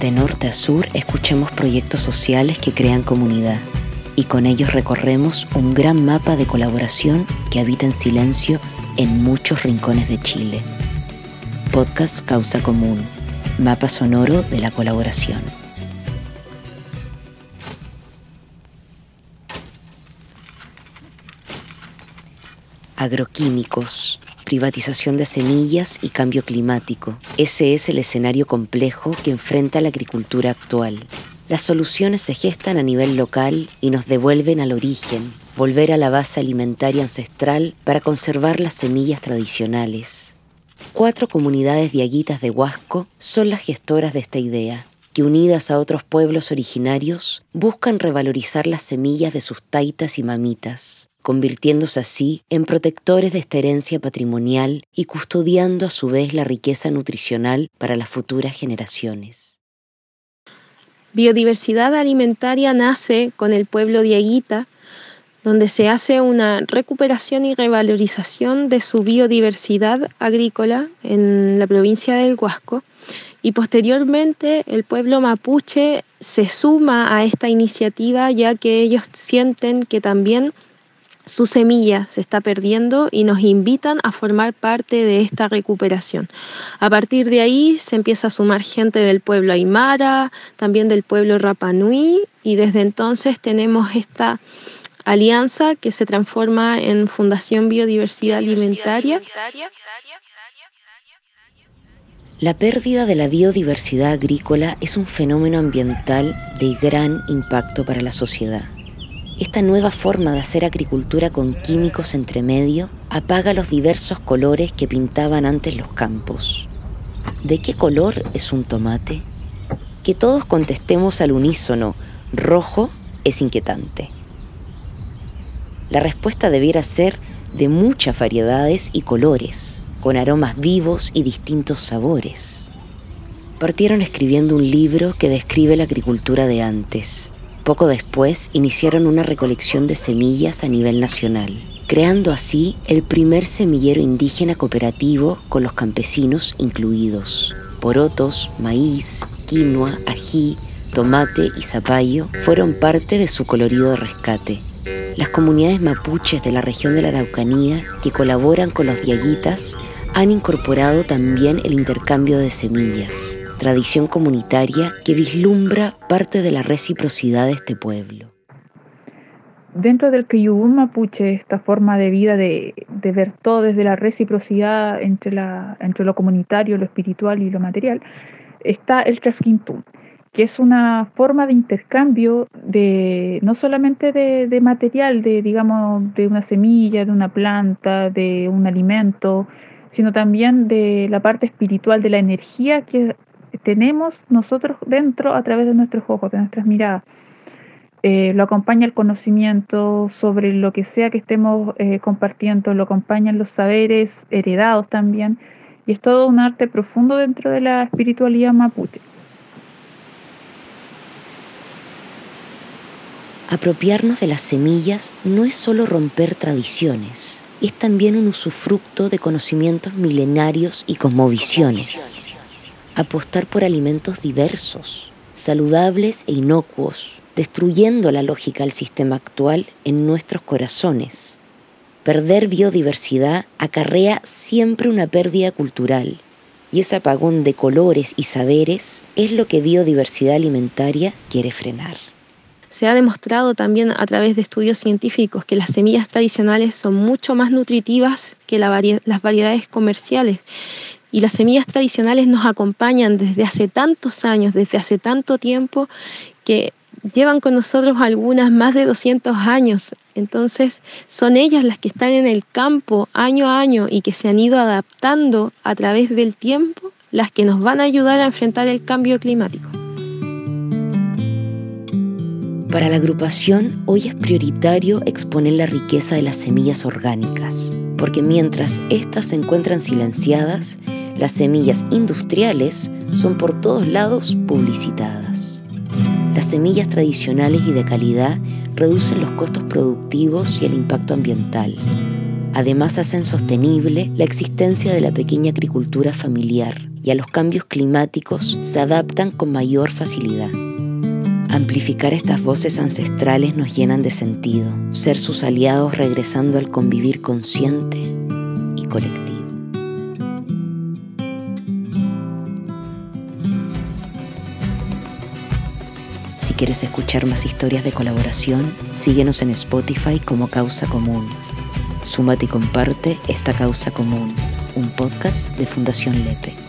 De norte a sur escuchamos proyectos sociales que crean comunidad y con ellos recorremos un gran mapa de colaboración que habita en silencio en muchos rincones de Chile. Podcast Causa Común, mapa sonoro de la colaboración. Agroquímicos, privatización de semillas y cambio climático. Ese es el escenario complejo que enfrenta la agricultura actual. Las soluciones se gestan a nivel local y nos devuelven al origen, volver a la base alimentaria ancestral para conservar las semillas tradicionales. Cuatro comunidades diaguitas de Huasco son las gestoras de esta idea, que unidas a otros pueblos originarios buscan revalorizar las semillas de sus taitas y mamitas, convirtiéndose así en protectores de esta herencia patrimonial y custodiando a su vez la riqueza nutricional para las futuras generaciones. Biodiversidad alimentaria nace con el pueblo diaguita, donde se hace una recuperación y revalorización de su biodiversidad agrícola en la provincia del Huasco. Y posteriormente el pueblo mapuche se suma a esta iniciativa ya que ellos sienten que también su semilla se está perdiendo y nos invitan a formar parte de esta recuperación. A partir de ahí se empieza a sumar gente del pueblo Aymara, también del pueblo Rapanui y desde entonces tenemos esta alianza que se transforma en Fundación Biodiversidad Alimentaria. La pérdida de la biodiversidad agrícola es un fenómeno ambiental de gran impacto para la sociedad. Esta nueva forma de hacer agricultura con químicos entre medio apaga los diversos colores que pintaban antes los campos. ¿De qué color es un tomate? Que todos contestemos al unísono, rojo es inquietante. La respuesta debiera ser de muchas variedades y colores, con aromas vivos y distintos sabores. Partieron escribiendo un libro que describe la agricultura de antes, poco después iniciaron una recolección de semillas a nivel nacional, creando así el primer semillero indígena cooperativo con los campesinos incluidos. Porotos, maíz, quinoa, ají, tomate y zapallo fueron parte de su colorido rescate. Las comunidades mapuches de la región de la Araucanía que colaboran con los diaguitas han incorporado también el intercambio de semillas tradición comunitaria que vislumbra parte de la reciprocidad de este pueblo. Dentro del Kiyubun mapuche, esta forma de vida de, ver todo desde la reciprocidad entre, la, entre lo comunitario, lo espiritual y lo material, está el Trafkintun, que es una forma de intercambio de no solamente de, de, material, de digamos de una semilla, de una planta, de un alimento, sino también de la parte espiritual, de la energía que tenemos nosotros dentro a través de nuestros ojos, de nuestras miradas. Eh, lo acompaña el conocimiento sobre lo que sea que estemos eh, compartiendo, lo acompañan los saberes heredados también, y es todo un arte profundo dentro de la espiritualidad mapuche. Apropiarnos de las semillas no es solo romper tradiciones, es también un usufructo de conocimientos milenarios y cosmovisiones apostar por alimentos diversos, saludables e inocuos, destruyendo la lógica del sistema actual en nuestros corazones. Perder biodiversidad acarrea siempre una pérdida cultural, y ese apagón de colores y saberes es lo que biodiversidad alimentaria quiere frenar. Se ha demostrado también a través de estudios científicos que las semillas tradicionales son mucho más nutritivas que las variedades comerciales y las semillas tradicionales nos acompañan desde hace tantos años, desde hace tanto tiempo, que llevan con nosotros algunas más de 200 años. Entonces son ellas las que están en el campo año a año y que se han ido adaptando a través del tiempo, las que nos van a ayudar a enfrentar el cambio climático. Para la agrupación, hoy es prioritario exponer la riqueza de las semillas orgánicas, porque mientras éstas se encuentran silenciadas, las semillas industriales son por todos lados publicitadas. Las semillas tradicionales y de calidad reducen los costos productivos y el impacto ambiental. Además hacen sostenible la existencia de la pequeña agricultura familiar y a los cambios climáticos se adaptan con mayor facilidad. Amplificar estas voces ancestrales nos llenan de sentido, ser sus aliados regresando al convivir consciente y colectivo. Si quieres escuchar más historias de colaboración, síguenos en Spotify como Causa Común. Súmate y comparte esta causa común, un podcast de Fundación Lepe.